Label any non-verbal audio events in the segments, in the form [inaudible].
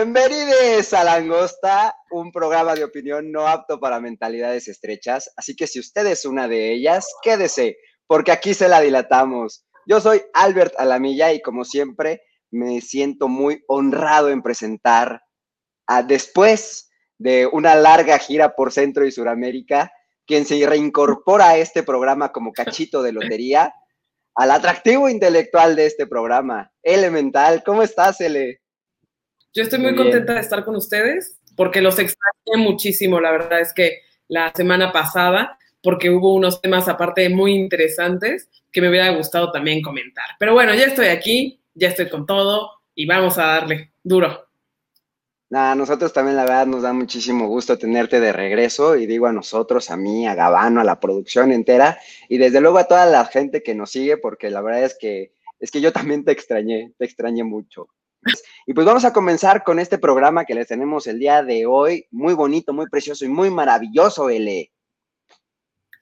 Bienvenidos a Langosta, un programa de opinión no apto para mentalidades estrechas. Así que si usted es una de ellas, quédese, porque aquí se la dilatamos. Yo soy Albert Alamilla y como siempre me siento muy honrado en presentar a, después de una larga gira por Centro y Suramérica, quien se reincorpora a este programa como cachito de lotería, al atractivo intelectual de este programa, Elemental. ¿Cómo estás, Ele? Yo estoy muy, contenta de estar con ustedes porque los extrañé muchísimo, la verdad es que la semana pasada, porque hubo unos temas aparte muy interesantes que me hubiera gustado también comentar. Pero bueno, ya estoy aquí, ya estoy con todo y vamos a darle duro. a nosotros también la verdad nos da muchísimo gusto tenerte de regreso y digo a nosotros, a mí, a Gabano, a la producción entera y desde luego a toda la gente que nos sigue porque la verdad es que es que yo también te extrañé, te extrañé mucho. Y pues vamos a comenzar con este programa que les tenemos el día de hoy, muy bonito, muy precioso y muy maravilloso, L.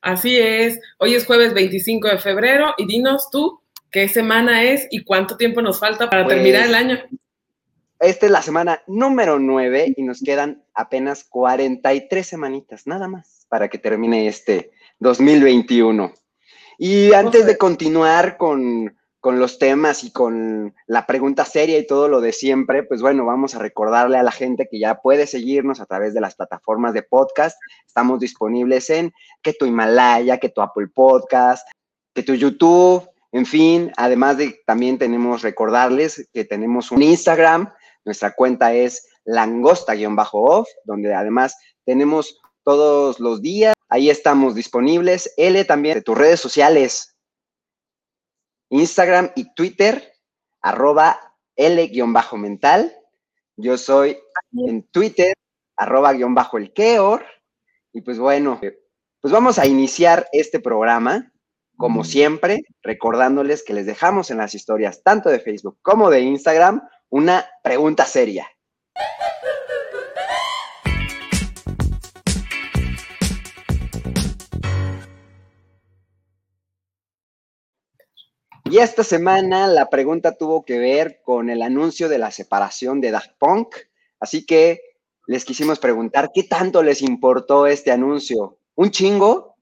Así es, hoy es jueves 25 de febrero y dinos tú qué semana es y cuánto tiempo nos falta para terminar el pues, año. Esta es la semana número 9 y nos quedan apenas 43 semanitas, nada más, para que termine este 2021. Y antes de continuar con, con los temas y con la pregunta seria y todo lo de siempre, pues bueno, vamos a recordarle a la gente que ya puede seguirnos a través de las plataformas de podcast. Estamos disponibles en que tu Himalaya, que tu Apple Podcast, que tu YouTube, en fin, además de también tenemos recordarles que tenemos un Instagram, nuestra cuenta es langosta-off, donde además tenemos todos los días, ahí estamos disponibles. L también de tus redes sociales, Instagram y Twitter, arroba L-mental. Yo soy en Twitter, arroba guion bajo el Keor. Y pues bueno, pues vamos a iniciar este programa, como siempre, recordándoles que les dejamos en las historias, tanto de Facebook como de Instagram, una pregunta seria. Y esta semana la pregunta tuvo que ver con el anuncio de la separación de Daft Punk, así que les quisimos preguntar qué tanto les importó este anuncio. ¿Un chingo?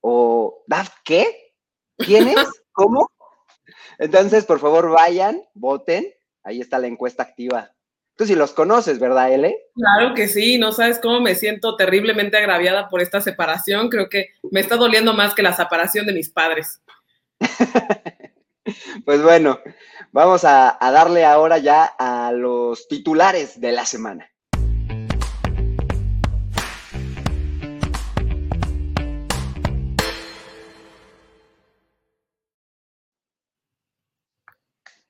¿O Daft qué? ¿Quién es? [laughs] ¿Cómo? Entonces, por favor, vayan, voten. Ahí está la encuesta activa. Tú sí los conoces, ¿verdad, Ele? Claro que sí, no sabes cómo me siento terriblemente agraviada por esta separación. Creo que me está doliendo más que la separación de mis padres. [laughs] [laughs] Pues bueno, vamos a, darle ahora ya a los titulares de la semana.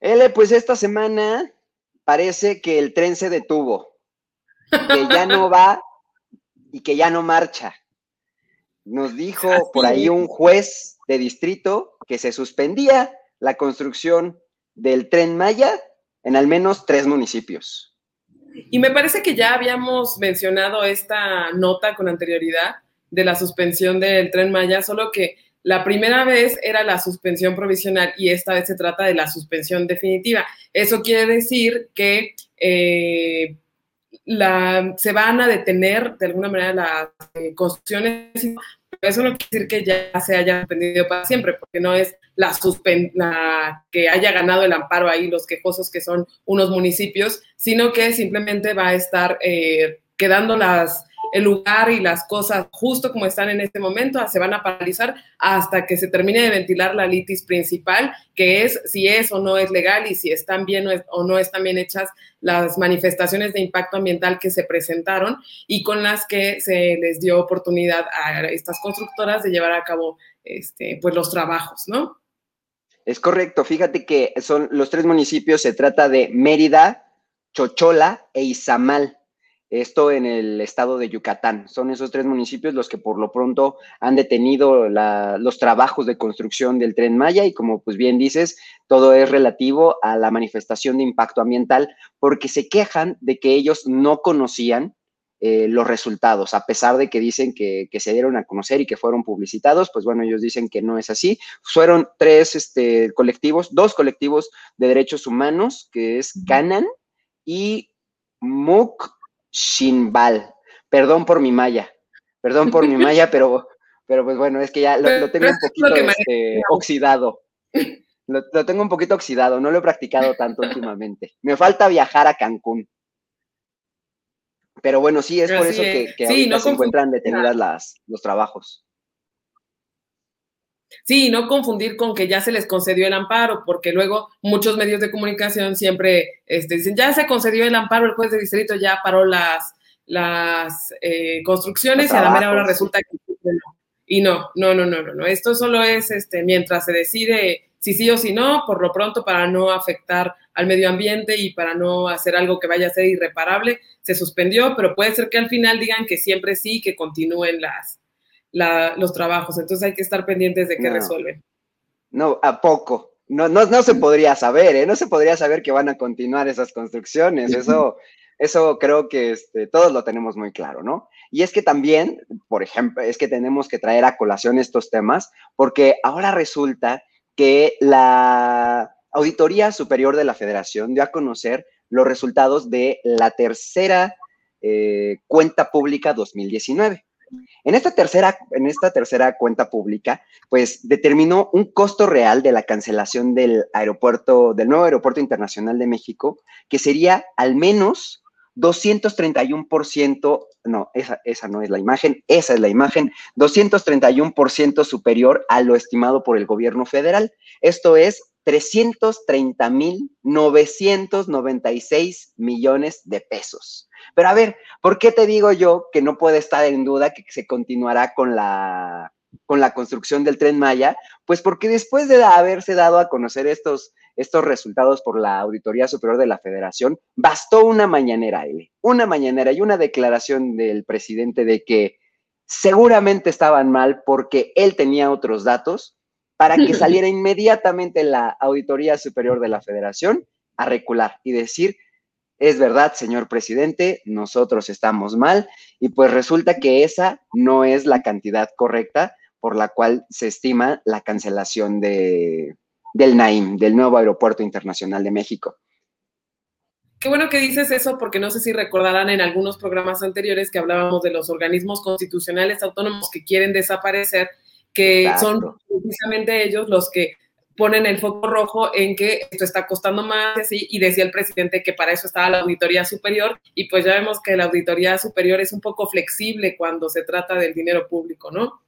L, pues esta semana parece que el tren se detuvo, que ya no va y que ya no marcha. Nos dijo por ahí un juez de distrito que se suspendía la construcción del tren Maya en al menos tres municipios. Y me parece que ya habíamos mencionado esta nota con anterioridad de la suspensión del tren Maya, solo que la primera vez era la suspensión provisional y esta vez se trata de la suspensión definitiva. Eso quiere decir que eh, se van a detener de alguna manera las eh, construcciones eso no quiere decir que ya se haya suspendido para siempre, porque no es la, que haya ganado el amparo ahí los quejosos que son unos municipios, sino que simplemente va a estar eh, quedando el lugar y las cosas justo como están en este momento, se van a paralizar hasta que se termine de ventilar la litis principal, que es si es o no es legal y si están bien o no están bien hechas las manifestaciones de impacto ambiental que se presentaron y con las que se les dio oportunidad a estas constructoras de llevar a cabo este, pues los trabajos, ¿no? Es correcto, fíjate que son los tres municipios, se trata de Mérida, Chochola e Izamal esto en el estado de Yucatán. Son esos tres municipios los que por lo pronto han detenido los trabajos de construcción del tren Maya y como pues bien dices, todo es relativo a la manifestación de impacto ambiental porque se quejan de que ellos no conocían eh, los resultados, a pesar de que dicen que, se dieron a conocer y que fueron publicitados, pues bueno, ellos dicen que no es así. Fueron tres este, colectivos, dos colectivos de derechos humanos, que es Canan y Muk Shinbal. Perdón por mi maya, perdón por mi maya, pero, pero pues bueno, es que ya lo, tengo un poquito este, oxidado. Lo, tengo un poquito oxidado, no lo he practicado tanto últimamente. Me falta viajar a Cancún. Pero bueno, sí, es por eso que, que no se encuentran detenidas las, los trabajos. Sí, no confundir con que ya se les concedió el amparo, porque luego muchos medios de comunicación siempre este, dicen, ya se concedió el amparo, el juez de distrito ya paró las, las eh, construcciones y a la mera hora resulta que Y no, no, no, no, no, no. Esto solo es este, mientras se decide si sí o si no, por lo pronto para no afectar al medio ambiente y para no hacer algo que vaya a ser irreparable, se suspendió, pero puede ser que al final digan que siempre sí, que continúen las, los trabajos. Entonces hay que estar pendientes de qué resuelven. No, a poco. No, no, no se podría saber, ¿eh? No se podría saber que van a continuar esas construcciones. Eso, eso creo que este, todos lo tenemos muy claro, ¿no? Y es que también, por ejemplo, es que tenemos que traer a colación estos temas, porque ahora resulta que la Auditoría Superior de la Federación dio a conocer los resultados de la tercera eh, cuenta pública 2019. En esta, tercera, en esta tercera cuenta pública, pues determinó un costo real de la cancelación del aeropuerto, del nuevo aeropuerto internacional de México, que sería al menos 231%, no, esa, esa no es la imagen, esa es la imagen, 231% superior a lo estimado por el gobierno federal. Esto es 330.996 millones de pesos. Pero a ver, ¿por qué te digo yo que no puede estar en duda que se continuará con la, con la construcción del tren Maya? Pues porque después de haberse dado a conocer estos estos resultados por la Auditoría Superior de la Federación, bastó una mañanera, L, una mañanera y una declaración del presidente de que seguramente estaban mal porque él tenía otros datos para que [laughs] saliera inmediatamente la Auditoría Superior de la Federación a recular y decir, es verdad, señor presidente, nosotros estamos mal y pues resulta que esa no es la cantidad correcta por la cual se estima la cancelación de, del NAIM, del nuevo Aeropuerto Internacional de México. Qué bueno que dices eso porque no sé si recordarán en algunos programas anteriores que hablábamos de los organismos constitucionales autónomos que quieren desaparecer, que son precisamente ellos los que ponen el foco rojo en que esto está costando más y decía el presidente que para eso estaba la auditoría superior y pues ya vemos que la auditoría superior es un poco flexible cuando se trata del dinero público, ¿no?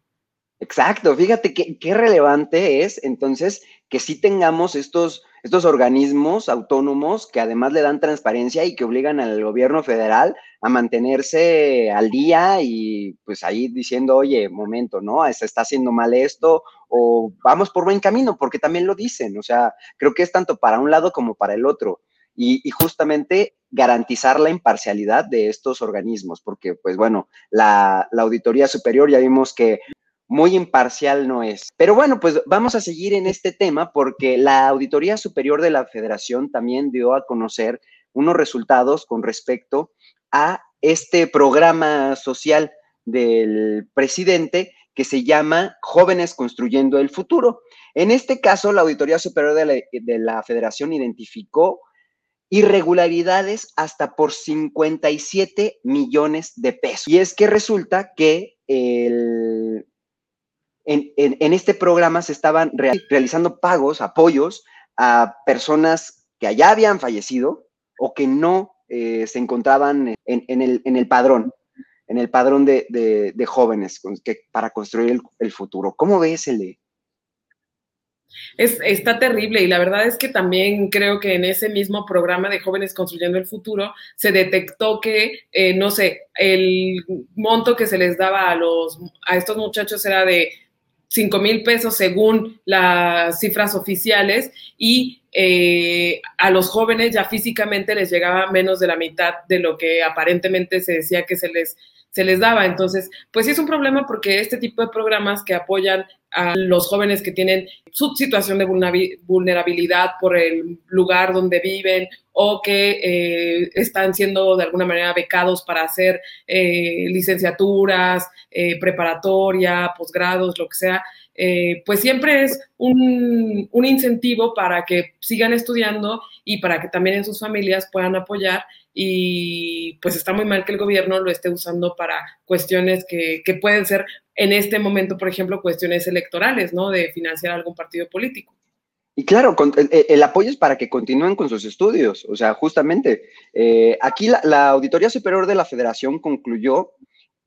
Exacto, fíjate qué relevante es entonces que sí tengamos estos, estos organismos autónomos que además le dan transparencia y que obligan al gobierno federal a mantenerse al día y pues ahí diciendo, oye, momento, ¿no? Se está haciendo mal esto o vamos por buen camino, porque también lo dicen, o sea, creo que es tanto para un lado como para el otro. Y, y, justamente garantizar la imparcialidad de estos organismos, porque pues bueno, la, la, Auditoría Superior ya vimos que muy imparcial no es. Pero bueno, pues vamos a seguir en este tema porque la Auditoría Superior de la Federación también dio a conocer unos resultados con respecto a este programa social del presidente que se llama Jóvenes Construyendo el Futuro. En este caso, la Auditoría Superior de la, de la Federación identificó irregularidades hasta por 57 millones de pesos. Y es que resulta que el en, este programa se estaban realizando pagos, apoyos a personas que allá habían fallecido o que no eh, se encontraban en, el, padrón, en el padrón de, jóvenes para construir el, futuro. ¿Cómo ves, el es, está terrible y la verdad es que también creo que en ese mismo programa de jóvenes construyendo el futuro se detectó que, eh, no sé, el monto que se les daba a, los, a estos muchachos era de 5 mil pesos según las cifras oficiales y eh, a los jóvenes ya físicamente les llegaba menos de la mitad de lo que aparentemente se decía que se les, se les daba. Entonces, pues sí es un problema porque este tipo de programas que apoyan a los jóvenes que tienen su situación de vulnerabilidad por el lugar donde viven o que eh, están siendo de alguna manera becados para hacer eh, licenciaturas, eh, preparatoria, posgrados, lo que sea, eh, pues siempre es un, un, incentivo para que sigan estudiando y para que también en sus familias puedan apoyar y pues está muy mal que el gobierno lo esté usando para cuestiones que, que pueden ser en este momento, por ejemplo, cuestiones electorales, ¿no? De financiar algún partido político. Y claro, el, apoyo es para que continúen con sus estudios. O sea, justamente, eh, aquí la, la, Auditoría Superior de la Federación concluyó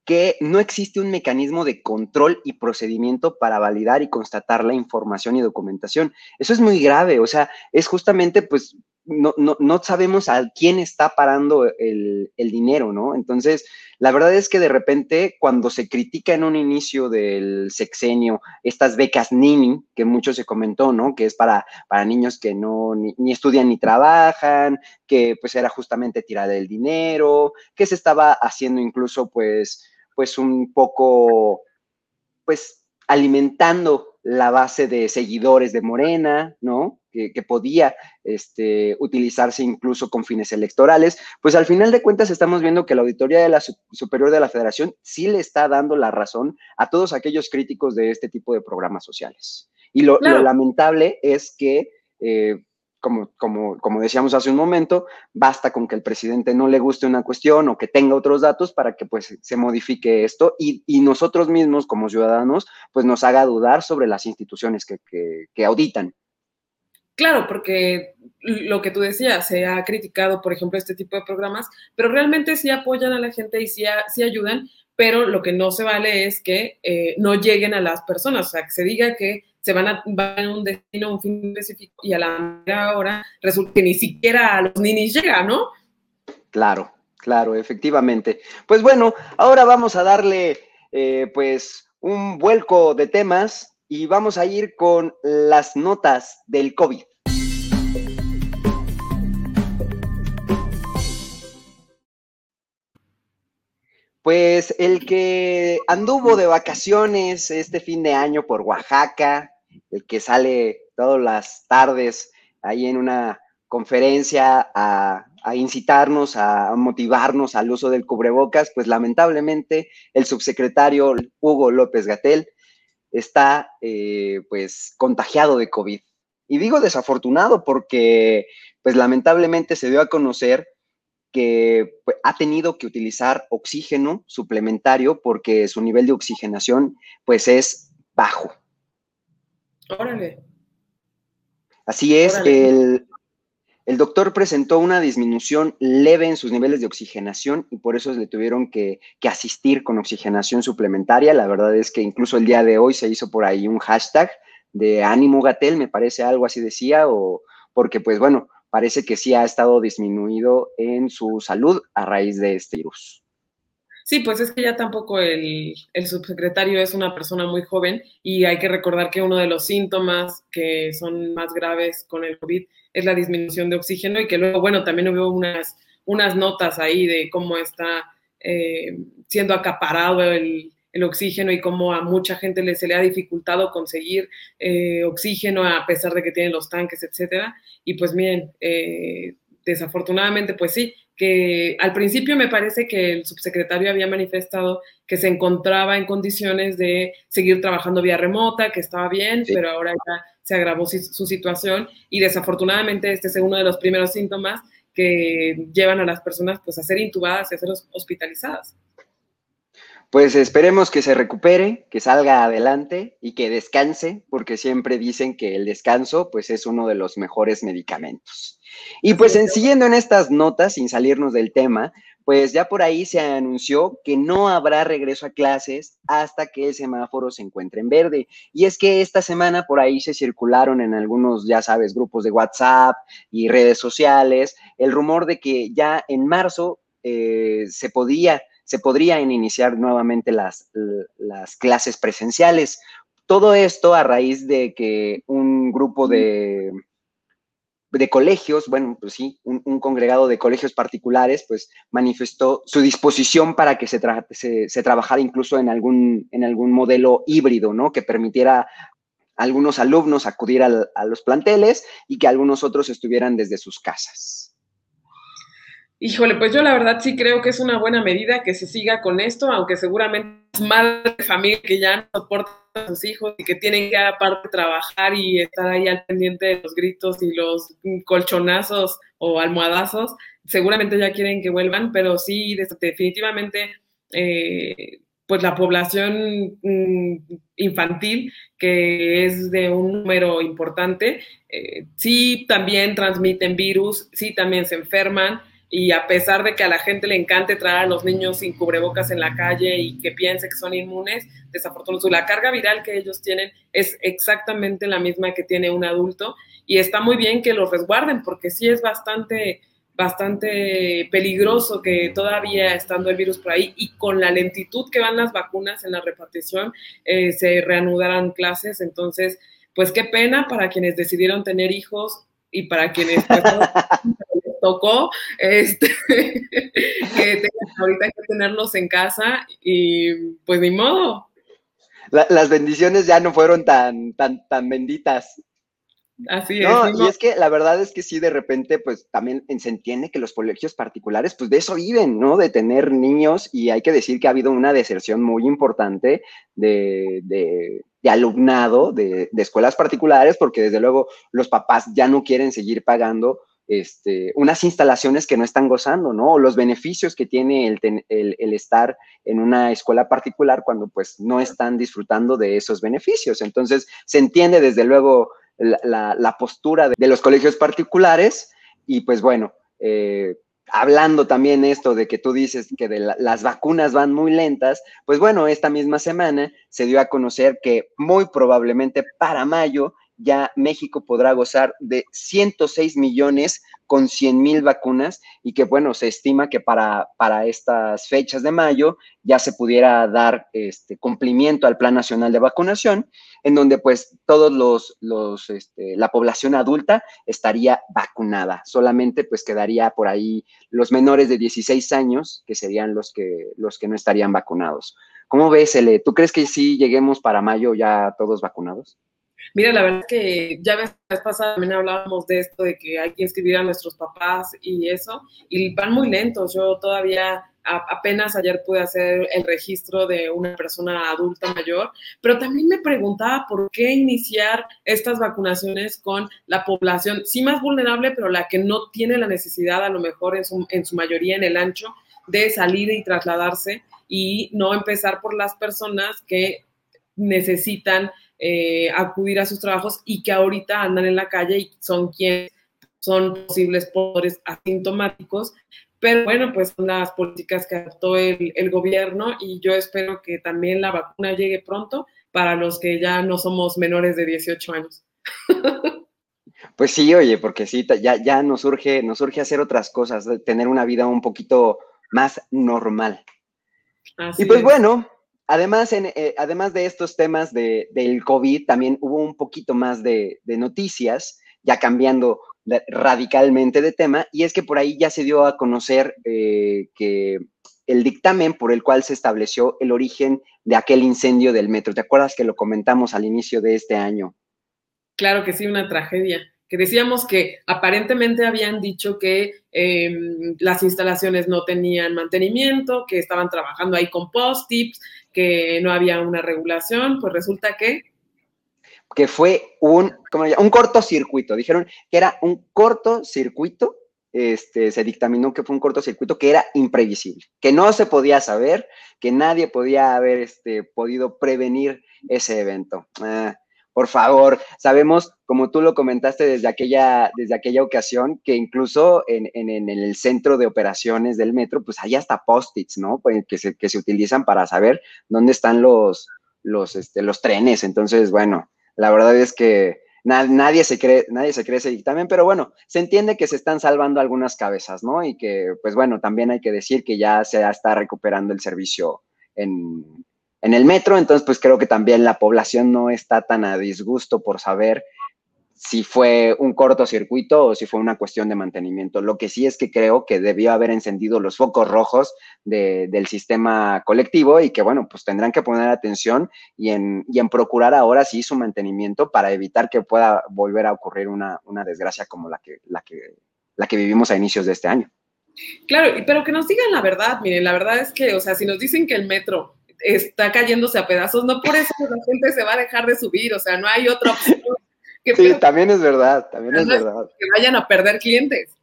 que no existe un mecanismo de control y procedimiento para validar y constatar la información y documentación. Eso es muy grave, o sea, es justamente pues no, no, no sabemos a quién está parando el, el, dinero, ¿no? Entonces, la verdad es que de repente, cuando se critica en un inicio del sexenio estas becas Nini, que mucho se comentó, ¿no? Que es para, para niños que no ni, ni estudian ni trabajan, que pues era justamente tirar el dinero, que se estaba haciendo incluso pues, pues un poco, pues alimentando la base de seguidores de Morena, ¿no? que, podía este, utilizarse incluso con fines electorales, pues al final de cuentas estamos viendo que la Auditoría de la Superior de la Federación sí le está dando la razón a todos aquellos críticos de este tipo de programas sociales. Y lo, claro. lo lamentable es que... Eh, como, como, como, decíamos hace un momento, basta con que el presidente no le guste una cuestión o que tenga otros datos para que pues se modifique esto y, y nosotros mismos como ciudadanos pues nos haga dudar sobre las instituciones que, que, que auditan. Claro, porque lo que tú decías, se ha criticado, por ejemplo, este tipo de programas, pero realmente sí apoyan a la gente y sí, sí ayudan, pero lo que no se vale es que eh, no lleguen a las personas, o sea, que se diga que se van a, van a un destino, un fin específico, y a la hora resulta que ni siquiera a los ninis llega, ¿no? Claro, claro, efectivamente. Pues bueno, ahora vamos a darle, eh, pues, un vuelco de temas y vamos a ir con las notas del COVID. Pues el que anduvo de vacaciones este fin de año por Oaxaca, el que sale todas las tardes ahí en una conferencia a, incitarnos, a motivarnos al uso del cubrebocas, pues lamentablemente el subsecretario Hugo López Gatel está eh, pues contagiado de COVID. Y digo desafortunado porque pues lamentablemente se dio a conocer que pues, ha tenido que utilizar oxígeno suplementario porque su nivel de oxigenación pues es bajo. Órale. Así es, Órale. el, el doctor presentó una disminución leve en sus niveles de oxigenación y por eso le tuvieron que, que, asistir con oxigenación suplementaria. La verdad es que incluso el día de hoy se hizo por ahí un hashtag de ánimo Gatel, me parece algo así decía, o porque pues bueno, parece que sí ha estado disminuido en su salud a raíz de este virus. Sí, pues es que ya tampoco el, subsecretario es una persona muy joven y hay que recordar que uno de los síntomas que son más graves con el COVID es la disminución de oxígeno y que luego, bueno, también hubo unas, unas notas ahí de cómo está eh, siendo acaparado el, el, oxígeno y cómo a mucha gente le, se le ha dificultado conseguir eh, oxígeno a pesar de que tienen los tanques, etcétera. Y pues miren, eh, desafortunadamente, pues sí, que al principio me parece que el subsecretario había manifestado que se encontraba en condiciones de seguir trabajando vía remota, que estaba bien, sí. pero ahora ya se agravó su situación y desafortunadamente este es uno de los primeros síntomas que llevan a las personas pues a ser intubadas y a ser hospitalizadas. Pues esperemos que se recupere, que salga adelante y que descanse, porque siempre dicen que el descanso pues es uno de los mejores medicamentos. Y pues en, siguiendo en estas notas, sin salirnos del tema, pues ya por ahí se anunció que no habrá regreso a clases hasta que el semáforo se encuentre en verde. Y es que esta semana por ahí se circularon en algunos, ya sabes, grupos de WhatsApp y redes sociales el rumor de que ya en marzo eh, se podía se podrían iniciar nuevamente las, las clases presenciales. Todo esto a raíz de que un grupo de, de colegios, bueno, pues sí, un, un, congregado de colegios particulares, pues manifestó su disposición para que se, tra se, se, trabajara incluso en algún, en algún modelo híbrido, ¿no? Que permitiera a algunos alumnos acudir al, a los planteles y que algunos otros estuvieran desde sus casas. Híjole, pues yo la verdad sí creo que es una buena medida que se siga con esto, aunque seguramente es madre de familia que ya no soporta a sus hijos y que tienen que aparte trabajar y estar ahí al pendiente de los gritos y los colchonazos o almohadazos, seguramente ya quieren que vuelvan, pero sí, definitivamente, eh, pues la población mm, infantil, que es de un número importante, eh, sí también transmiten virus, sí también se enferman, y a pesar de que a la gente le encante traer a los niños sin cubrebocas en la calle y que piense que son inmunes, desafortunadamente la carga viral que ellos tienen es exactamente la misma que tiene un adulto y está muy bien que los resguarden porque sí es bastante bastante peligroso que todavía estando el virus por ahí y con la lentitud que van las vacunas en la repartición eh, se reanudarán clases. Entonces, pues qué pena para quienes decidieron tener hijos y para quienes pues, [laughs] tocó, este, [laughs] que tengan ahorita que tenerlos en casa y pues ni modo. las bendiciones ya no fueron tan, tan, tan benditas. Así es. No, y es que la verdad es que sí, de repente, pues también se entiende que los colegios particulares, pues de eso viven, ¿no? De tener niños y hay que decir que ha habido una deserción muy importante de, de, de alumnado de, de, escuelas particulares porque desde luego los papás ya no quieren seguir pagando este, unas instalaciones que no están gozando, ¿no? O los beneficios que tiene el, estar en una escuela particular cuando pues no están disfrutando de esos beneficios. Entonces, se entiende desde luego la, postura de, los colegios particulares y pues bueno, eh, hablando también esto de que tú dices que las vacunas van muy lentas, pues bueno, esta misma semana se dio a conocer que muy probablemente para mayo ya México podrá gozar de 106 millones con 100 mil vacunas y que, bueno, se estima que para, para estas fechas de mayo ya se pudiera dar este cumplimiento al Plan Nacional de Vacunación, en donde pues todos los, los este, la población adulta estaría vacunada. Solamente pues quedaría por ahí los menores de 16 años, que serían los que, los que no estarían vacunados. ¿Cómo ves, Ele? ¿Tú crees que sí lleguemos para mayo ya todos vacunados? Mira, la verdad es que ya pasada también hablábamos de esto, de que hay que inscribir a nuestros papás y eso, y van muy lentos. Yo todavía apenas ayer pude hacer el registro de una persona adulta mayor, pero también me preguntaba por qué iniciar estas vacunaciones con la población, sí más vulnerable, pero la que no tiene la necesidad, a lo mejor en su, en su mayoría en el ancho, de salir y trasladarse y no empezar por las personas que necesitan eh, acudir a sus trabajos y que ahorita andan en la calle y son quienes son posibles pobres asintomáticos. Pero bueno, pues son las políticas que adoptó el, el gobierno y yo espero que también la vacuna llegue pronto para los que ya no somos menores de 18 años. [laughs] Pues sí, oye, porque sí, ya, ya nos surge, nos surge hacer otras cosas, tener una vida un poquito más normal. y pues bueno, Además, en, eh, además de estos temas de, del COVID, también hubo un poquito más de, noticias, ya cambiando radicalmente de tema, y es que por ahí ya se dio a conocer eh, que el dictamen por el cual se estableció el origen de aquel incendio del metro. ¿Te acuerdas que lo comentamos al inicio de este año? Claro que sí, una tragedia que decíamos que aparentemente habían dicho que em, las instalaciones no tenían mantenimiento, que estaban trabajando ahí con post-tips, que no había una regulación, pues resulta que... Que fue un, ¿cómo un cortocircuito. Dijeron que era un cortocircuito, este, se dictaminó que fue un cortocircuito que era imprevisible, que no se podía saber, que nadie podía haber este, podido prevenir ese evento. Ah, por favor, sabemos, como tú lo comentaste desde aquella, desde aquella ocasión, que incluso en, el centro de operaciones del metro, pues hay hasta post-its, ¿no? Pues, que se, que se utilizan para saber dónde están los, los, este, los trenes. Entonces, bueno, la verdad es que nadie, se cree, nadie se cree ese dictamen, pero bueno, se entiende que se están salvando algunas cabezas, ¿no? Y que, pues bueno, también hay que decir que ya se está recuperando el servicio en, en el metro, entonces pues creo que también la población no está tan a disgusto por saber si fue un cortocircuito o si fue una cuestión de mantenimiento. Lo que sí es que creo que debió haber encendido los focos rojos del sistema colectivo y que, bueno, pues tendrán que poner atención y en, en procurar ahora sí su mantenimiento para evitar que pueda volver a ocurrir una, una desgracia como la que, la, que, la que vivimos a inicios de este año. Claro, pero que nos digan la verdad, miren, la verdad es que, o sea, si nos dicen que el metro está cayéndose a pedazos, no por eso la gente se va a dejar de subir, o sea, no hay otra opción. sí, también es verdad, también es verdad. Que vayan a perder clientes.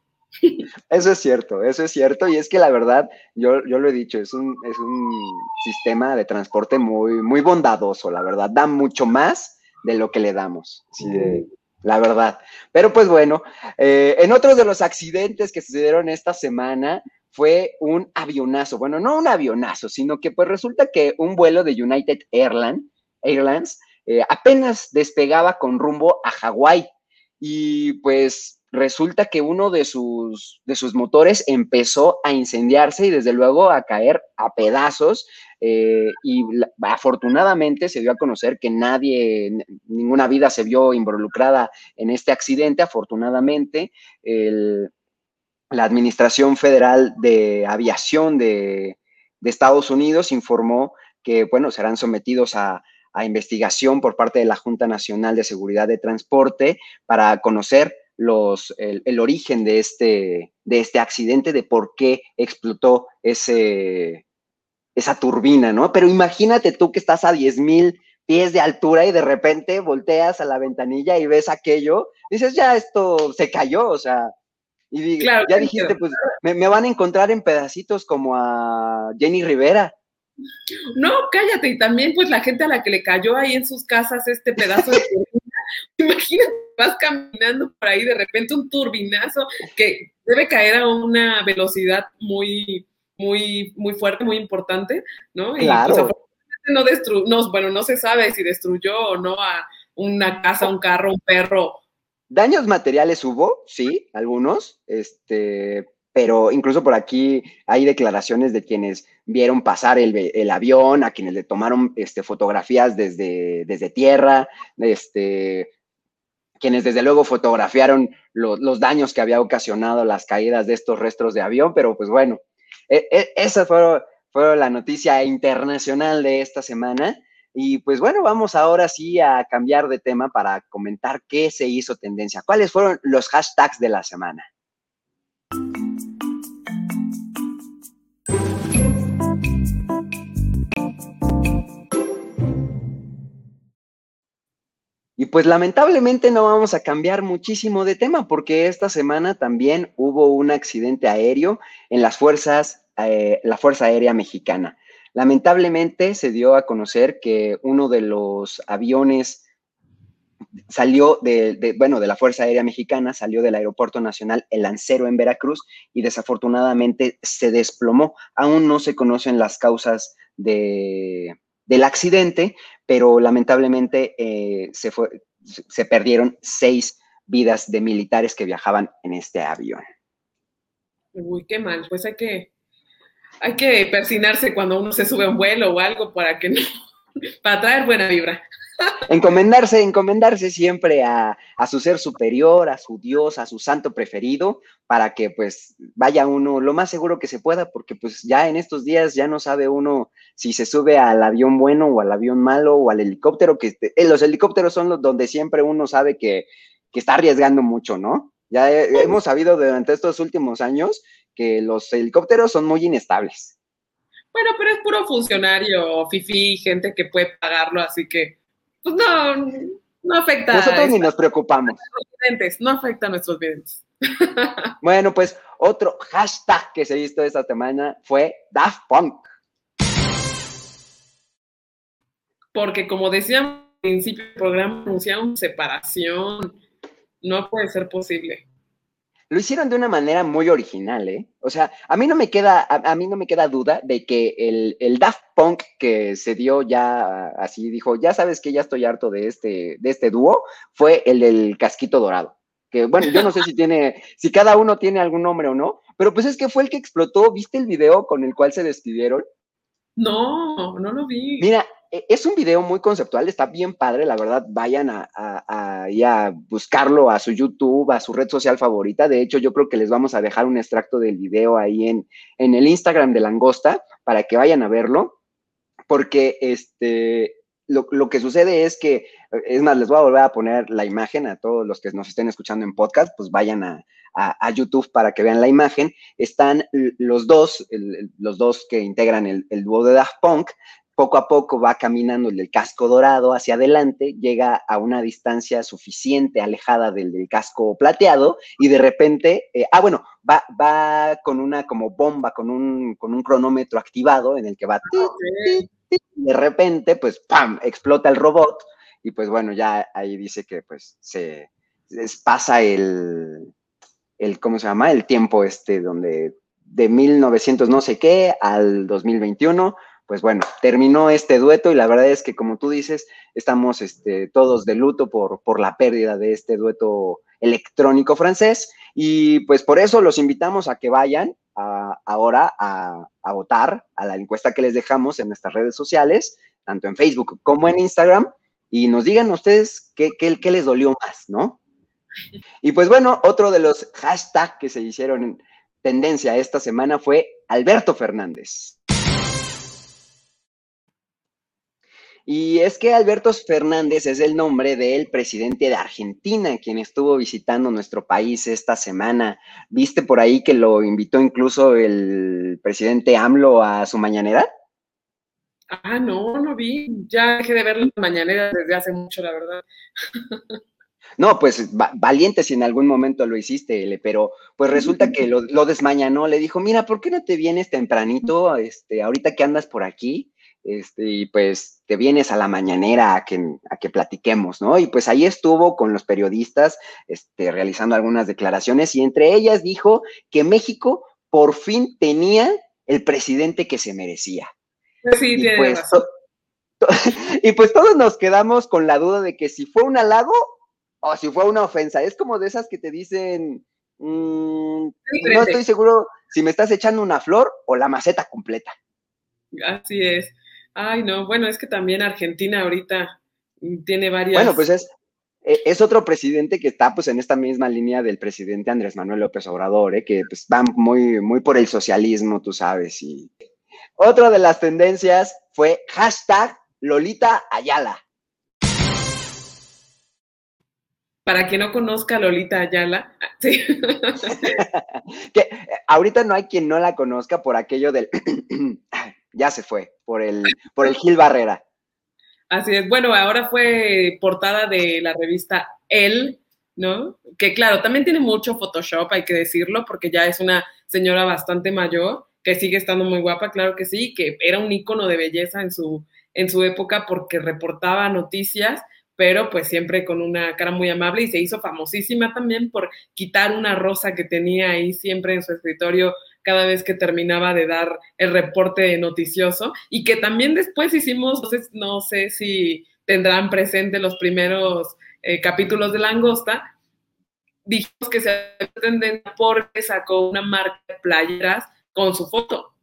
Eso es cierto, eso es cierto. Y es que la verdad, yo, yo lo he dicho, es un, es un sistema de transporte muy, muy bondadoso, la verdad. Da mucho más de lo que le damos. la verdad. Pero pues bueno, eh, en otros de los accidentes que sucedieron esta semana fue un avionazo. Bueno, no un avionazo, sino que pues resulta que un vuelo de United Airlines, eh, apenas despegaba con rumbo a Hawái. Y pues resulta que uno de sus, de sus motores empezó a incendiarse y desde luego a caer a pedazos. Eh, y afortunadamente se dio a conocer que nadie, ninguna vida se vio involucrada en este accidente. Afortunadamente, la Administración Federal de Aviación de, Estados Unidos informó que, bueno, serán sometidos a, investigación por parte de la Junta Nacional de Seguridad de Transporte para conocer los, el, origen de este, de este accidente, de por qué explotó ese, esa turbina, ¿no? Pero imagínate tú que estás a 10 mil pies de altura y de repente volteas a la ventanilla y ves aquello, dices, ya esto se cayó, o sea, y ya dijiste, pues me, me, van a encontrar en pedacitos como a Jenny Rivera. No, cállate, y también pues la gente a la que le cayó ahí en sus casas este pedazo de [laughs] Imagínate, vas caminando por ahí, de repente un turbinazo que debe caer a una velocidad muy, muy, muy fuerte, muy importante, ¿no? Y pues, no destru no, bueno, no se sabe si destruyó o no a una casa, un carro, un perro. Daños materiales hubo, sí, algunos, este, pero incluso por aquí hay declaraciones de quienes vieron pasar el, avión, a quienes le tomaron este, fotografías desde, desde tierra, este, quienes desde luego fotografiaron los daños que había ocasionado las caídas de estos restos de avión, pero pues bueno, e, e, esa fue, fue la noticia internacional de esta semana. Y pues bueno, vamos ahora sí a cambiar de tema para comentar qué se hizo tendencia. ¿Cuáles fueron los hashtags de la semana? Y pues lamentablemente no vamos a cambiar muchísimo de tema porque esta semana también hubo un accidente aéreo en las fuerzas, eh, la Fuerza Aérea Mexicana. Lamentablemente se dio a conocer que uno de los aviones salió de, bueno, de la Fuerza Aérea Mexicana, salió del Aeropuerto Nacional El Lancero en Veracruz y desafortunadamente se desplomó. Aún no se conocen las causas de, del accidente, pero lamentablemente eh, se, se perdieron seis vidas de militares que viajaban en este avión. Uy, qué mal, pues hay que, hay que persinarse cuando uno se sube a un vuelo o algo para que no, [laughs] para traer buena vibra. Encomendarse, encomendarse siempre a, su ser superior, a su Dios, a su santo preferido, para que pues vaya uno lo más seguro que se pueda, porque pues ya en estos días ya no sabe uno si se sube al avión bueno o al avión malo o al helicóptero, que eh, los helicópteros son los donde siempre uno sabe que, está arriesgando mucho, ¿no? Ya hemos sabido durante estos últimos años que los helicópteros son muy inestables. Bueno, pero es puro funcionario, fifi, gente que puede pagarlo, así que pues no, no afecta. Nosotros ni nos preocupamos. no afecta a nuestros clientes. [laughs] Bueno, pues otro hashtag que se visto esta semana fue Daft Punk. Porque como decíamos al principio del programa, anunciaron separación. No puede ser posible lo hicieron de una manera muy original, ¿eh? O sea, a mí no me queda, a, mí no me queda duda de que el, el, Daft Punk que se dio ya así, dijo, ya sabes que ya estoy harto de este, de este dúo, fue el del casquito dorado. Que bueno, yo no sé si [laughs] tiene, si cada uno tiene algún nombre o no, pero pues es que fue el que explotó. ¿Viste el video con el cual se despidieron? No, no lo vi. Mira, es un video muy conceptual, está bien padre, la verdad, vayan a, a, buscarlo a su YouTube, a su red social favorita. De hecho, yo creo que les vamos a dejar un extracto del video ahí en, en el Instagram de Langosta para que vayan a verlo, porque este, lo, lo, que sucede es que, es más, les voy a volver a poner la imagen a todos los que nos estén escuchando en podcast, pues vayan a, a, YouTube para que vean la imagen. Están los dos, los dos que integran el, el dúo de Daft Punk, poco a poco va caminando el del casco dorado hacia adelante, llega a una distancia suficiente alejada del, del casco plateado y de repente, eh, ah, bueno, va, va con una como bomba, con un, con un cronómetro activado en el que va, de repente, pues, ¡pam!, explota el robot y pues bueno, ya ahí dice que pues se pasa el, el, ¿cómo se llama? El tiempo este donde de 1900 no sé qué al 2021, pues bueno, terminó este dueto y la verdad es que como tú dices, estamos este, todos de luto por, la pérdida de este dueto electrónico francés y pues por eso los invitamos a que vayan ahora a, a, votar a la encuesta que les dejamos en nuestras redes sociales, tanto en Facebook como en Instagram, y nos digan ustedes qué, qué, qué les dolió más, ¿no? Y pues bueno, otro de los hashtags que se hicieron en tendencia esta semana fue Alberto Fernández. Y es que Alberto Fernández es el nombre del presidente de Argentina, quien estuvo visitando nuestro país esta semana. ¿Viste por ahí que lo invitó incluso el presidente AMLO a su mañanera? Ah, no, no vi. Ya dejé de ver la mañanera desde hace mucho, la verdad. No, pues valiente si en algún momento lo hiciste, pero pues resulta que lo, lo, desmañanó, le dijo, mira, ¿por qué no te vienes tempranito, este, ahorita que andas por aquí? Este, y pues te vienes a la mañanera a que, a que platiquemos, ¿no? Y pues ahí estuvo con los periodistas este, realizando algunas declaraciones y entre ellas dijo que México por fin tenía el presidente que se merecía. Sí, y, pues, [laughs] y pues todos nos quedamos con la duda de que si fue un halago o si fue una ofensa. Es como de esas que te dicen, mmm, no estoy seguro si me estás echando una flor o la maceta completa. Así es. Ay, no, bueno, es que también Argentina ahorita tiene varias. Bueno, pues es, e, es otro presidente que está pues en esta misma línea del presidente Andrés Manuel López Obrador, ¿eh? que pues van muy, muy por el socialismo, tú sabes. Y otra de las tendencias fue hashtag Lolita Ayala. Para quien no conozca a Lolita Ayala, sí. [laughs] que eh, ahorita no hay quien no la conozca por aquello del [clears throat] ya se fue por el, por el Gil Barrera. Así es. Bueno, ahora fue portada de la revista El, ¿no? Que claro, también tiene mucho Photoshop, hay que decirlo, porque ya es una señora bastante mayor, que sigue estando muy guapa, claro que sí, que era un icono de belleza en su, en su época porque reportaba noticias, pero pues siempre con una cara muy amable y se hizo famosísima también por quitar una rosa que tenía ahí siempre en su escritorio cada vez que terminaba de dar el reporte noticioso y que también después hicimos, no sé si tendrán presente los primeros eh, capítulos de Langosta, dijimos que se pretenden porque sacó una marca de playeras con su foto.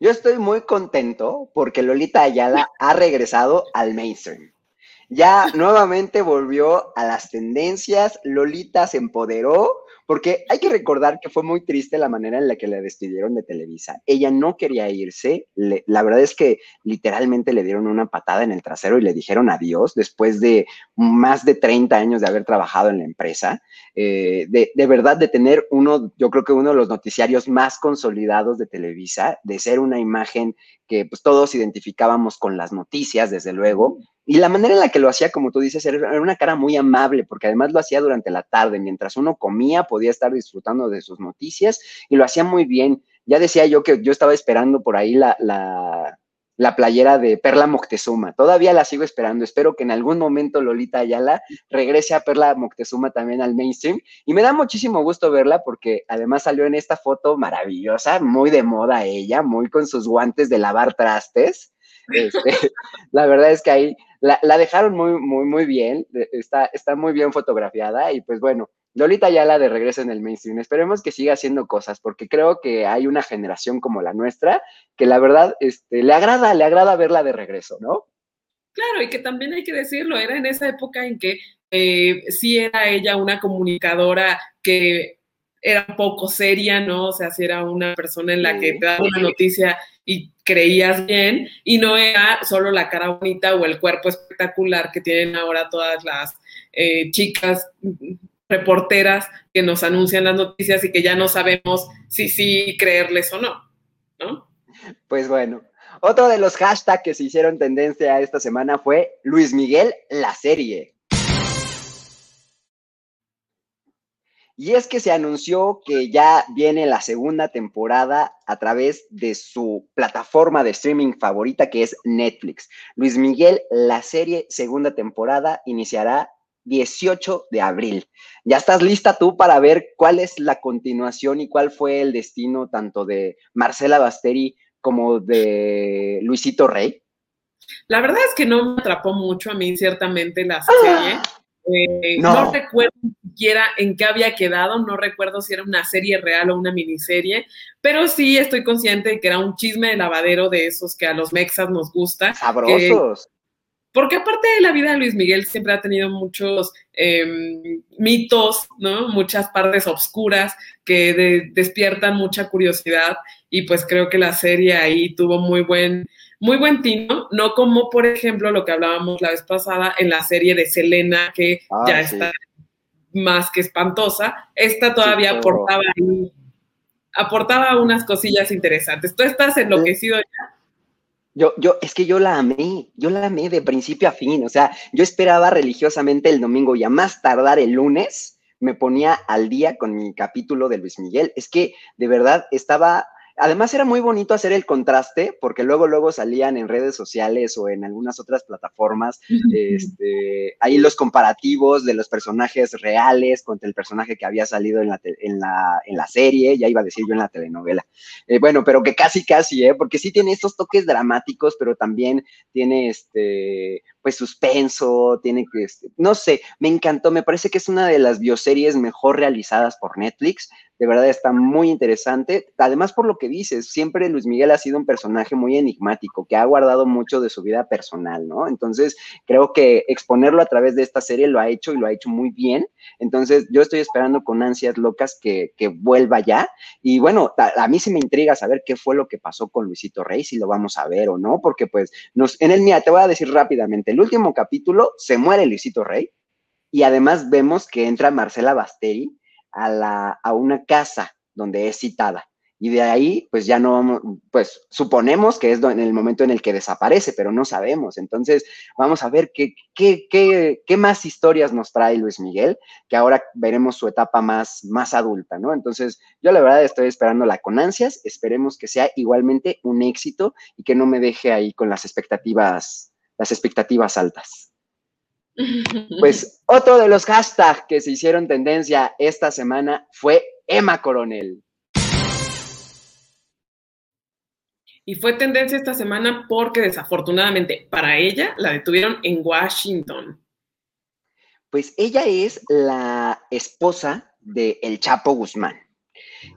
Yo estoy muy contento porque Lolita Ayala ha regresado al mainstream. Ya nuevamente volvió a las tendencias, Lolita se empoderó porque hay que recordar que fue muy triste la manera en la que la despidieron de Televisa. Ella no quería irse. la verdad es que literalmente le dieron una patada en el trasero y le dijeron adiós después de más de 30 años de haber trabajado en la empresa. Eh, de, verdad, de tener uno, yo creo que uno de los noticiarios más consolidados de Televisa, de ser una imagen que pues, todos identificábamos con las noticias, desde luego, y la manera en la que lo hacía, como tú dices, era una cara muy amable, porque además lo hacía durante la tarde, mientras uno comía, podía estar disfrutando de sus noticias y lo hacía muy bien. Ya decía yo que yo estaba esperando por ahí la, la, la playera de Perla Moctezuma. Todavía la sigo esperando. Espero que en algún momento Lolita Ayala regrese a Perla Moctezuma también al mainstream. Y me da muchísimo gusto verla porque además salió en esta foto maravillosa, muy de moda ella, muy con sus guantes de lavar trastes. Este, [laughs] la verdad es que ahí la, la, dejaron muy, muy, muy bien, está, está muy bien fotografiada y pues bueno, Lolita ya la de regreso en el mainstream. Esperemos que siga haciendo cosas, porque creo que hay una generación como la nuestra que la verdad este, le agrada, le agrada verla de regreso, ¿no? Claro, y que también hay que decirlo, era en esa época en que eh, sí era ella una comunicadora que era poco seria, ¿no? O sea, si era una persona en la que te daba una noticia y creías bien, y no era solo la cara bonita o el cuerpo espectacular que tienen ahora todas las eh, chicas reporteras que nos anuncian las noticias y que ya no sabemos si sí creerles o no, ¿no? Pues bueno, Otro de los hashtags que se hicieron tendencia esta semana fue Luis Miguel, la serie. Y es que se anunció que ya viene la segunda temporada a través de su plataforma de streaming favorita que es Netflix. Luis Miguel, la serie segunda temporada iniciará 18 de abril. ¿Ya estás lista tú para ver cuál es la continuación y cuál fue el destino tanto de Marcela Basteri como de Luisito Rey? La verdad es que no me atrapó mucho a mí ciertamente la serie. Eh, no. recuerdo ni siquiera en qué había quedado, no recuerdo si era una serie real o una miniserie, pero sí estoy consciente de que era un chisme de lavadero de esos que a los mexas nos gusta. Sabrosos. porque aparte de la vida de Luis Miguel siempre ha tenido muchos em, mitos, ¿no? Muchas partes oscuras que despiertan mucha curiosidad y pues creo que la serie ahí tuvo muy buen muy buen tino, no como por ejemplo lo que hablábamos la vez pasada en la serie de Selena, que ah, ya está más que espantosa. Esta todavía aportaba, aportaba unas cosillas interesantes. ¿Tú estás enloquecido ya? Yo, yo, es que yo la amé, yo la amé de principio a fin, o sea, yo esperaba religiosamente el domingo y a más tardar el lunes me ponía al día con mi capítulo de Luis Miguel. Es que de verdad estaba Además era muy bonito hacer el contraste porque luego, luego salían en redes sociales o en algunas otras plataformas, este, ahí los comparativos de los personajes reales contra el personaje que había salido en la, en la, en la serie, ya iba a decir yo en la telenovela. Eh, bueno, pero que casi, casi, ¿eh? Porque sí tiene estos toques dramáticos, pero también tiene este, pues suspenso, tiene que, este, no sé, me encantó, me parece que es una de las bioseries mejor realizadas por Netflix, de verdad está muy interesante, además por lo que dices, siempre Luis Miguel ha sido un personaje muy enigmático, que ha guardado mucho de su vida personal, ¿no? Entonces, creo que exponerlo a través de esta serie lo ha hecho y lo ha hecho muy bien, entonces yo estoy esperando con ansias locas que, vuelva ya, y bueno, a, mí sí me intriga saber qué fue lo que pasó con Luisito Rey, si lo vamos a ver o no, porque pues nos, en el, mira, te voy a decir rápidamente, el último capítulo se muere Luisito Rey y además vemos que entra Marcela Basteri a, una casa donde es citada. Y de ahí, pues ya no pues suponemos que es en el momento en el que desaparece, pero no sabemos. Entonces, vamos a ver qué, qué, qué, qué más historias nos trae Luis Miguel, que ahora veremos su etapa más, más adulta, ¿no? Entonces, yo la verdad estoy esperándola con ansias, esperemos que sea igualmente un éxito y que no me deje ahí con las expectativas las expectativas altas. Pues [laughs] otro de los hashtags que se hicieron tendencia esta semana fue Emma Coronel. Y fue tendencia esta semana porque desafortunadamente para ella la detuvieron en Washington. Pues ella es la esposa de El Chapo Guzmán.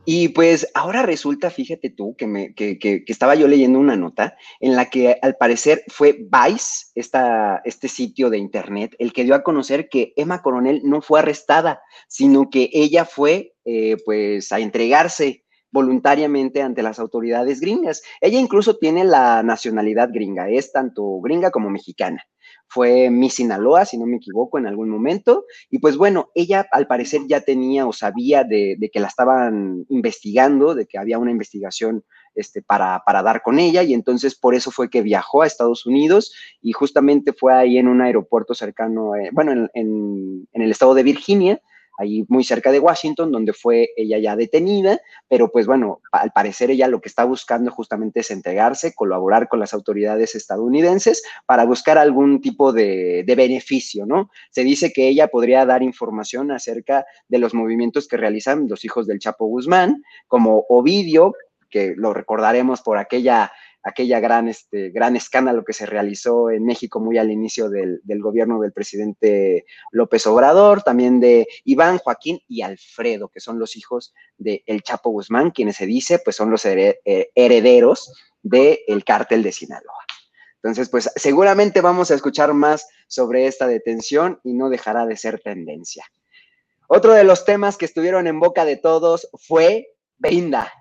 Y pues ahora resulta, fíjate tú, que, me, que, que, estaba yo leyendo una nota en la que al parecer fue Vice, esta, este sitio de internet, el que dio a conocer que Emma Coronel no fue arrestada, sino que ella fue eh, pues a entregarse voluntariamente ante las autoridades gringas. Ella incluso tiene la nacionalidad gringa, es tanto gringa como mexicana fue Miss Sinaloa, si no me equivoco, en algún momento. Y pues bueno, ella al parecer ya tenía o sabía de, que la estaban investigando, de que había una investigación este, para, para, dar con ella y entonces por eso fue que viajó a Estados Unidos y justamente fue ahí en un aeropuerto cercano, eh, bueno, en, en, el estado de Virginia, ahí muy cerca de Washington, donde fue ella ya detenida, pero pues bueno, al parecer ella lo que está buscando justamente es entregarse, colaborar con las autoridades estadounidenses para buscar algún tipo de, beneficio, ¿no? Se dice que ella podría dar información acerca de los movimientos que realizan los hijos del Chapo Guzmán, como Ovidio, que lo recordaremos por aquella aquella gran, este, gran escándalo que se realizó en México muy al inicio del, gobierno del presidente López Obrador, también de Iván, Joaquín y Alfredo, que son los hijos de El Chapo Guzmán, quienes se dice, pues son los eh, herederos del cártel de Sinaloa. Entonces, pues seguramente vamos a escuchar más sobre esta detención y no dejará de ser tendencia. Otro de los temas que estuvieron en boca de todos fue Belinda,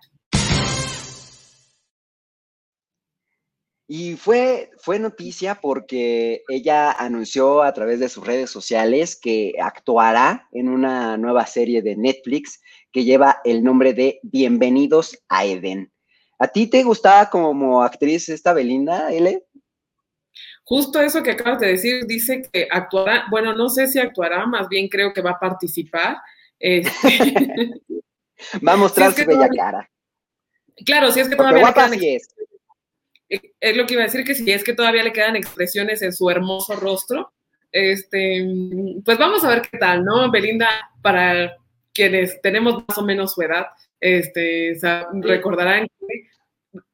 Y fue, fue noticia porque ella anunció a través de sus redes sociales que actuará en una nueva serie de Netflix que lleva el nombre de Bienvenidos a Eden. ¿A ti te gustaba como actriz esta Belinda, L? Justo eso que acabas de decir, dice que actuará, bueno, no sé si actuará, más bien creo que va a participar. Este, [laughs] [laughs] va a mostrar su bella cara. Claro, si es que todavía le quedan, es. Es lo que iba a decir, que si es que todavía le quedan expresiones en su hermoso rostro, este, pues vamos a ver qué tal, ¿no? Belinda, para quienes tenemos más o menos su edad, este, recordarán que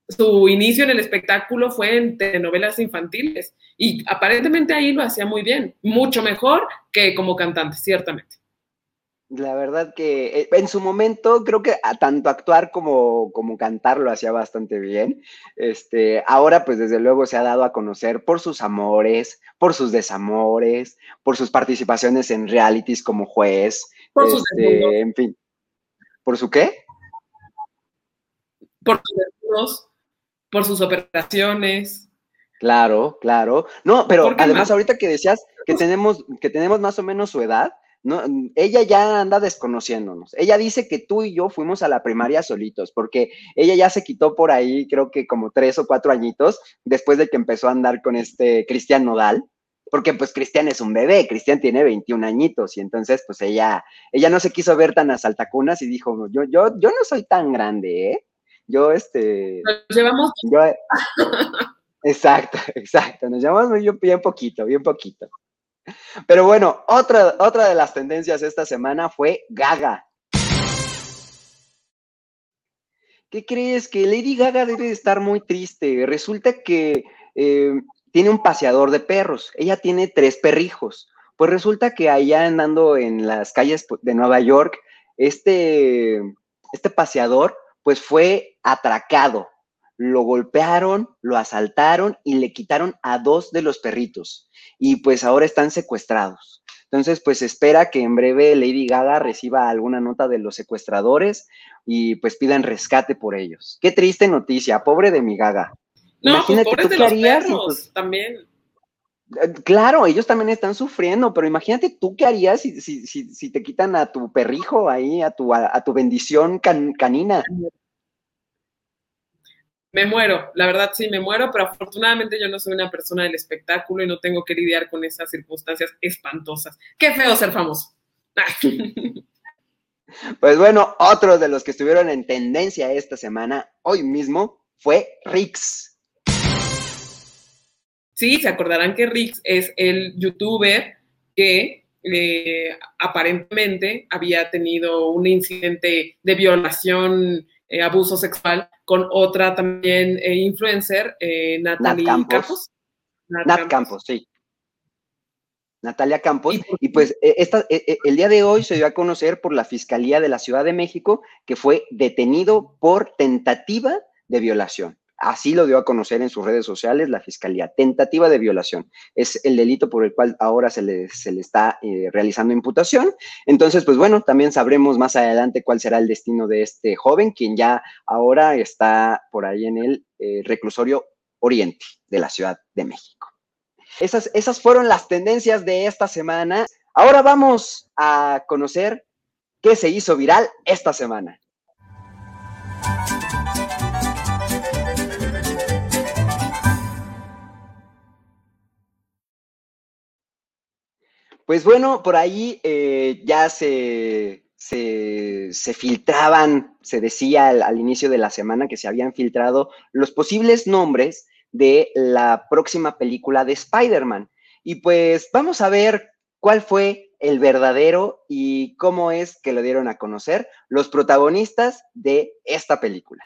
su inicio en el espectáculo fue en telenovelas infantiles y aparentemente ahí lo hacía muy bien, mucho mejor que como cantante, ciertamente. La verdad que eh, en su momento creo que a tanto actuar como, como cantar lo hacía bastante bien. Este, ahora pues desde luego se ha dado a conocer por sus amores, por sus desamores, por sus participaciones en realities como juez, por sus este, en fin. ¿Por su qué? Por sus por sus operaciones. Claro, claro. No, pero además ahorita que decías que tenemos, que tenemos más o menos su edad, no, ella ya anda desconociéndonos. Ella dice que tú y yo fuimos a la primaria solitos, porque ella ya se quitó por ahí, creo que como tres o cuatro añitos, después de que empezó a andar con este Cristian Nodal, porque pues Cristian es un bebé, Cristian tiene 21 añitos, y entonces pues ella, ella no se quiso ver tan a saltacunas y dijo, yo, yo, yo no soy tan grande, ¿eh? Yo, este... Nos llevamos... [laughs] exacto, exacto, nos llevamos bien poquito, bien poquito. Pero bueno, otra, otra de las tendencias esta semana fue Gaga. ¿Qué crees? Que Lady Gaga debe de estar muy triste. Resulta que eh, tiene un paseador de perros. Ella tiene tres perrijos. Pues resulta que allá andando en las calles de Nueva York, este, este paseador pues fue atracado. Lo golpearon, lo asaltaron y le quitaron a dos de los perritos. Y pues ahora están secuestrados. Entonces, pues espera que en breve Lady Gaga reciba alguna nota de los secuestradores y pues pidan rescate por ellos. Qué triste noticia, pobre de mi Gaga. No, pues, imagínate tú qué harías. Pues, también. Eh, claro, ellos también están sufriendo, pero imagínate tú qué harías si, si, si, te quitan a tu perrijo ahí, a tu, a, tu bendición canina. Me muero, la verdad sí, me muero, pero afortunadamente yo no soy una persona del espectáculo y no tengo que lidiar con esas circunstancias espantosas. Qué feo ser famoso. [laughs] Pues bueno, otro de los que estuvieron en tendencia esta semana, hoy mismo, fue Rix. Sí, se acordarán que Rix es el youtuber que eh, aparentemente había tenido un incidente de violación eh, abuso sexual con otra también eh, influencer, eh, Natalia Campos. Nat, Campos. sí. Natalia Campos. Y, pues esta, el día de hoy se dio a conocer por la Fiscalía de la Ciudad de México que fue detenido por tentativa de violación. Así lo dio a conocer en sus redes sociales la Fiscalía. Tentativa de violación. Es el delito por el cual ahora se le, se le está eh, realizando imputación. Entonces, pues bueno, también sabremos más adelante cuál será el destino de este joven, quien ya ahora está por ahí en el eh, reclusorio oriente de la Ciudad de México. Esas, esas fueron las tendencias de esta semana. Ahora vamos a conocer qué se hizo viral esta semana. Pues bueno, por ahí eh, ya se, se, filtraban, se decía al, inicio de la semana que se habían filtrado los posibles nombres de la próxima película de Spider-Man. Y pues vamos a ver cuál fue el verdadero y cómo es que lo dieron a conocer los protagonistas de esta película.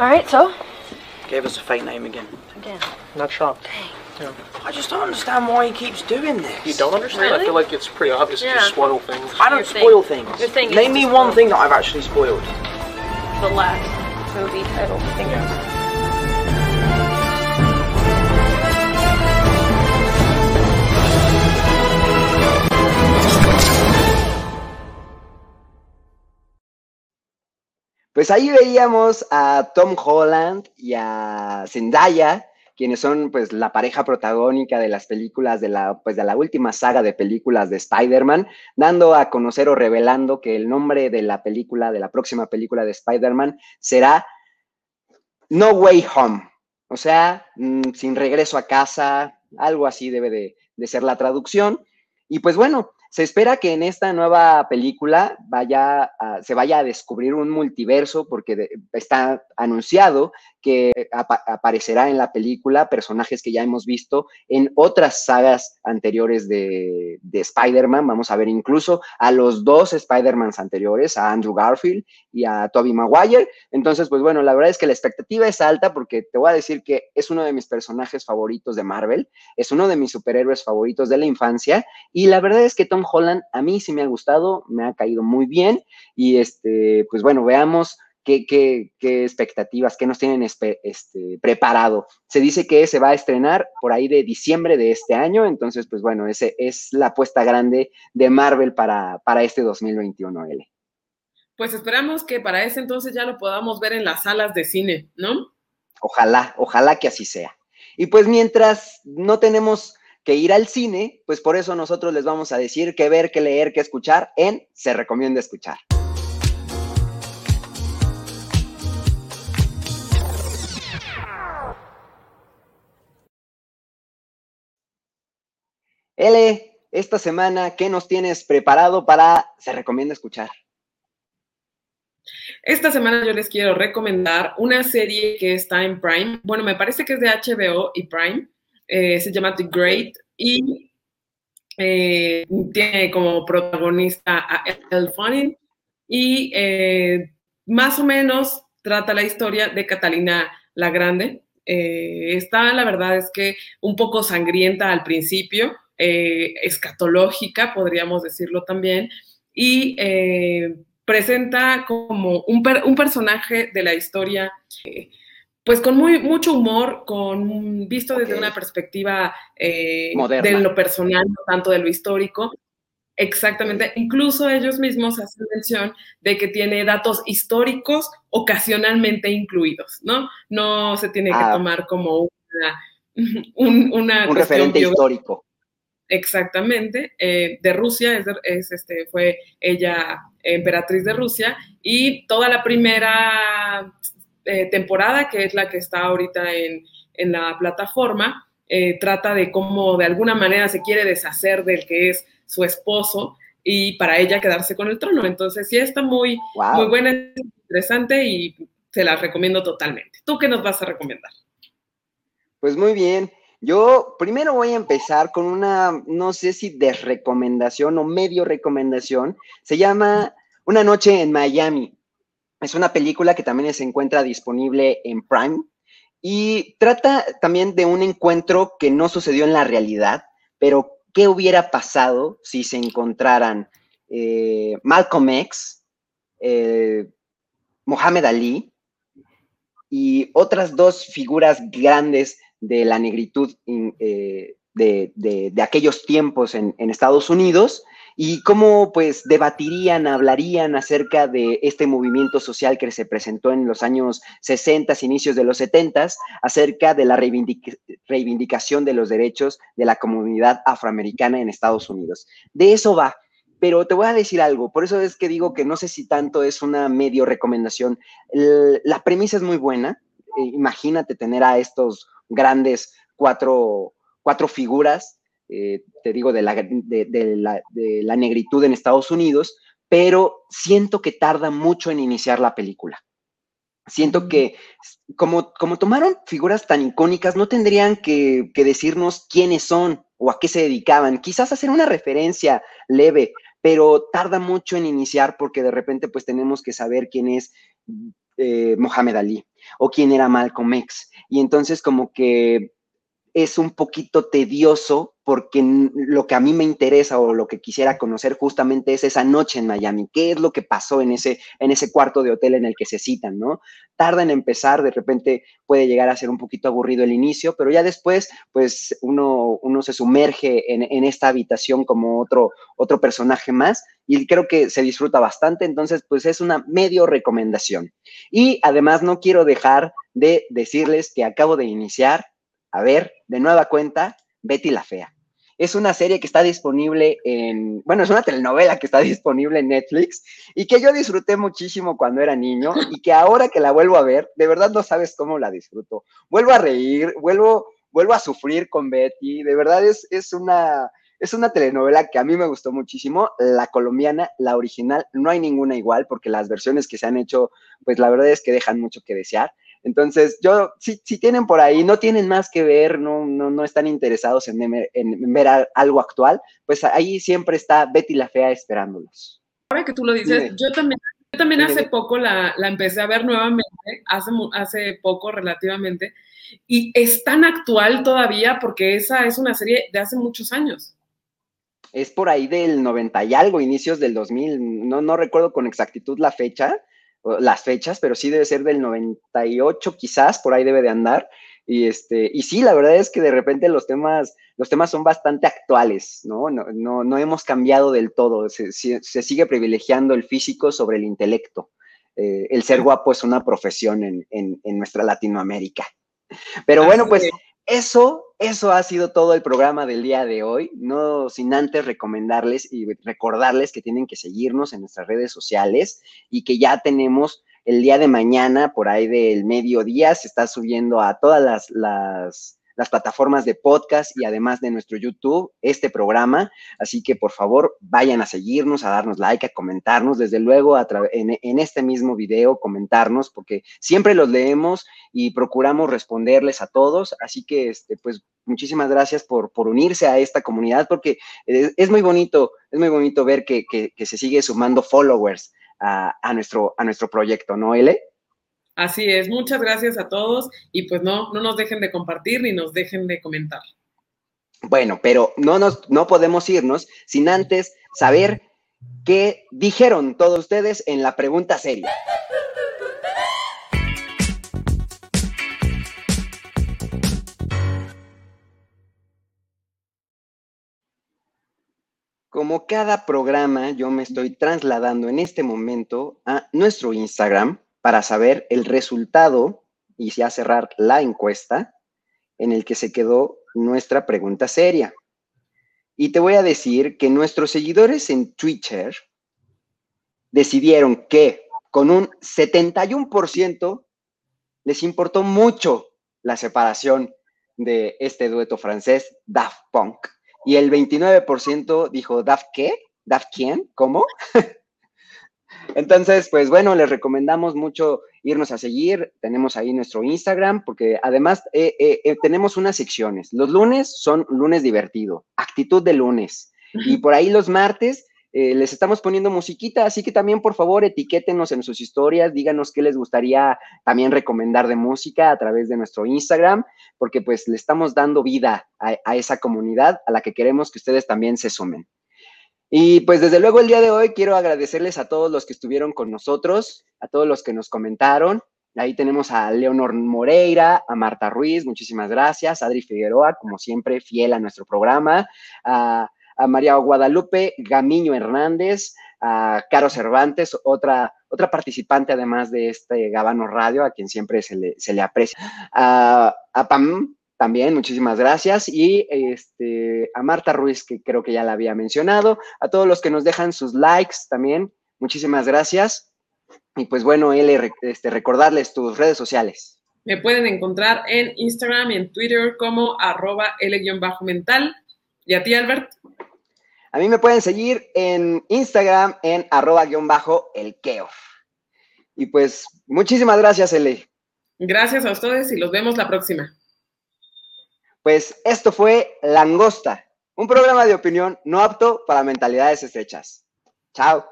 All right, so Gave us a fake name again. Again. Not shocked. Dang. Yeah. I just don't understand why he keeps doing this. You don't understand? Really? I feel like it's pretty obvious yeah. to spoil things. I don't spoil thing. things. Name me one thing that I've actually spoiled. The last movie title. Yeah. Pues ahí veíamos a Tom Holland y a Zendaya quienes son pues la pareja protagónica de las películas de la, pues, de la última saga de películas de Spider-Man, dando a conocer o revelando que el nombre de la película, de la próxima película de Spider-Man, será No Way Home. O sea, mm, sin regreso a casa, algo así debe de, ser la traducción. Y pues bueno, se espera que en esta nueva película vaya se vaya a descubrir un multiverso porque está anunciado que aparecerá en la película personajes que ya hemos visto en otras sagas anteriores de, Spider-Man. Vamos a ver incluso a los dos Spider-Mans anteriores, a Andrew Garfield y a Tobey Maguire. Entonces, pues bueno, la verdad es que la expectativa es alta porque te voy a decir que es uno de mis personajes favoritos de Marvel, es uno de mis superhéroes favoritos de la infancia y la verdad es que Tom Holland a mí sí me ha gustado, me ha caído muy bien y este, pues bueno, veamos ¿Qué, expectativas, qué nos tienen este, preparado? Se dice que se va a estrenar por ahí de diciembre de este año, entonces, pues bueno, ese es la apuesta grande de Marvel para, para este 2021, L. Pues esperamos que para ese entonces ya lo podamos ver en las salas de cine, ¿no? Ojalá, ojalá que así sea. Y pues mientras no tenemos que ir al cine, pues por eso nosotros les vamos a decir qué ver, qué leer, qué escuchar en Se Recomienda Escuchar. L, esta semana, ¿qué nos tienes preparado para Se recomienda escuchar? Esta semana yo les quiero recomendar una serie que está en Prime. Bueno, me parece que es de HBO y Prime. Eh, se llama The Great y eh, tiene como protagonista a Elle Fanning y eh, más o menos trata la historia de Catalina la Grande. está, la verdad es que un poco sangrienta al principio, eh, escatológica, podríamos decirlo también, y eh, presenta como un, personaje de la historia, eh, pues con muy, mucho humor, con visto desde una perspectiva de lo personal, no tanto de lo histórico. Exactamente, incluso ellos mismos hacen mención de que tiene datos históricos ocasionalmente incluidos, ¿no? No se tiene que ah. tomar como [laughs] un, una un referente histórico. Exactamente, eh, de Rusia, es, este, fue ella emperatriz de Rusia, y toda la primera eh, temporada, que es la que está ahorita en, la plataforma, eh, trata de cómo de alguna manera se quiere deshacer del que es su esposo y para ella quedarse con el trono. Entonces, sí está muy, muy buena, interesante y se la recomiendo totalmente. ¿Tú qué nos vas a recomendar? Pues muy bien. Yo primero voy a empezar con una, no sé si de recomendación o medio recomendación. Se llama Una noche en Miami. Es una película que también se encuentra disponible en Prime y trata también de un encuentro que no sucedió en la realidad, pero qué hubiera pasado si se encontraran eh, Malcolm X, eh, Mohamed Ali y otras dos figuras grandes de la negritud eh, de, aquellos tiempos en, Estados Unidos y cómo pues debatirían, hablarían acerca de este movimiento social que se presentó en los años 60, inicios de los 70, acerca de la reivindicación de los derechos de la comunidad afroamericana en Estados Unidos. De eso va. Pero te voy a decir algo, por eso es que digo que no sé si tanto es una medio recomendación. la premisa es muy buena. Eh, imagínate tener a estos grandes cuatro, cuatro figuras, eh, te digo, de la, de, la, de la negritud en Estados Unidos, pero siento que tarda mucho en iniciar la película. Siento que como, como tomaron figuras tan icónicas, no tendrían que, que, decirnos quiénes son o a qué se dedicaban. Quizás hacer una referencia leve, pero tarda mucho en iniciar porque de repente pues tenemos que saber quién es eh, Mohamed Ali o quién era Malcolm X. Y entonces como que es un poquito tedioso porque lo que a mí me interesa o lo que quisiera conocer justamente es esa noche en Miami, qué es lo que pasó en ese, en ese cuarto de hotel en el que se citan, ¿no? Tarda en empezar, de repente puede llegar a ser un poquito aburrido el inicio, pero ya después, pues uno, uno se sumerge en, en esta habitación como otro, otro personaje más y creo que se disfruta bastante, entonces pues es una medio recomendación. Y además no quiero dejar de decirles que acabo de iniciar a ver de nueva cuenta Betty la Fea. Es una serie que está disponible en, bueno, es una telenovela que está [laughs] disponible en Netflix y que yo disfruté muchísimo cuando era niño y que ahora que la vuelvo a ver, de verdad no sabes cómo la disfruto. Vuelvo a reír, vuelvo, vuelvo a sufrir con Betty, de verdad es, es una, es una telenovela que a mí me gustó muchísimo, la colombiana, la original, no hay ninguna igual porque las versiones que se han hecho, pues la verdad es que dejan mucho que desear. Entonces, yo, si, si tienen por ahí, no tienen más que ver, no, no, no están interesados en, en, ver algo actual, pues ahí siempre está Betty la Fea esperándolos. Ahora que tú lo dices, yo también, yo también hace poco la, la, empecé a ver nuevamente, hace, hace poco relativamente, y es tan actual todavía porque esa es una serie de hace muchos años. Es por ahí del 90 y algo, inicios del 2000, no, no recuerdo con exactitud la fecha, las fechas, pero sí debe ser del 98 quizás, por ahí debe de andar. Y, este, y sí, la verdad es que de repente los temas, los temas son bastante actuales, ¿no? No, no, no hemos cambiado del todo, se, se, sigue privilegiando el físico sobre el intelecto. Eh, el ser guapo es una profesión en, en, en nuestra Latinoamérica. Pero bueno, pues eso, eso ha sido todo el programa del día de hoy. No sin antes recomendarles y recordarles que tienen que seguirnos en nuestras redes sociales y que ya tenemos el día de mañana, por ahí del mediodía, se está subiendo a todas las, las las plataformas de podcast y además de nuestro YouTube este programa. Así que por favor vayan a seguirnos, a darnos like, a comentarnos, desde luego a en, en, este mismo video comentarnos, porque siempre los leemos y procuramos responderles a todos. Así que este, pues muchísimas gracias por, por unirse a esta comunidad, porque es, muy bonito, es muy bonito ver que, que, que se sigue sumando followers a, a, nuestro, a nuestro proyecto, ¿no, Ele? Así es, muchas gracias a todos y pues no, no nos dejen de compartir ni nos dejen de comentar. Bueno, pero no, nos, no podemos irnos sin antes saber qué dijeron todos ustedes en la pregunta seria. Como cada programa, yo me estoy trasladando en este momento a nuestro Instagram, para saber el resultado y ya cerrar la encuesta en el que se quedó nuestra pregunta seria. Y te voy a decir que nuestros seguidores en Twitter decidieron que con un 71% les importó mucho la separación de este dueto francés, Daft Punk. Y el 29% dijo, ¿Daft qué? ¿Daft quién? ¿Cómo? [laughs] Entonces, pues bueno, les recomendamos mucho irnos a seguir. Tenemos ahí nuestro Instagram, porque además eh, eh, eh, tenemos unas secciones. Los lunes son lunes divertido, actitud de lunes. Y por ahí los martes les estamos poniendo musiquita, así que también por favor etiquétenos en sus historias, díganos qué les gustaría también recomendar de música a través de nuestro Instagram, porque pues le estamos dando vida a esa comunidad a la que queremos que ustedes también se sumen. Y pues desde luego el día de hoy quiero agradecerles a todos los que estuvieron con nosotros, a todos los que nos comentaron. Ahí tenemos a Leonor Moreira, a Marta Ruiz, muchísimas gracias, a Adri Figueroa, como siempre, fiel a nuestro programa, a, María Guadalupe Gamiño Hernández, a Caro Cervantes, otra, otra participante además de este Gabano Radio, a quien siempre se le, se le aprecia, a, a Pam también, muchísimas gracias. Y este, a Marta Ruiz, que creo que ya la había mencionado. A todos los que nos dejan sus likes también, muchísimas gracias. Y pues bueno, L, este, recordarles tus redes sociales. Me pueden encontrar en Instagram y en Twitter como arroba L-mental. ¿Y a ti, Albert? A mí me pueden seguir en Instagram en arroba guion bajo el Y pues muchísimas gracias, L. Gracias a ustedes y los vemos la próxima. Pues esto fue Langosta, un programa de opinión no apto para mentalidades estrechas. Chao.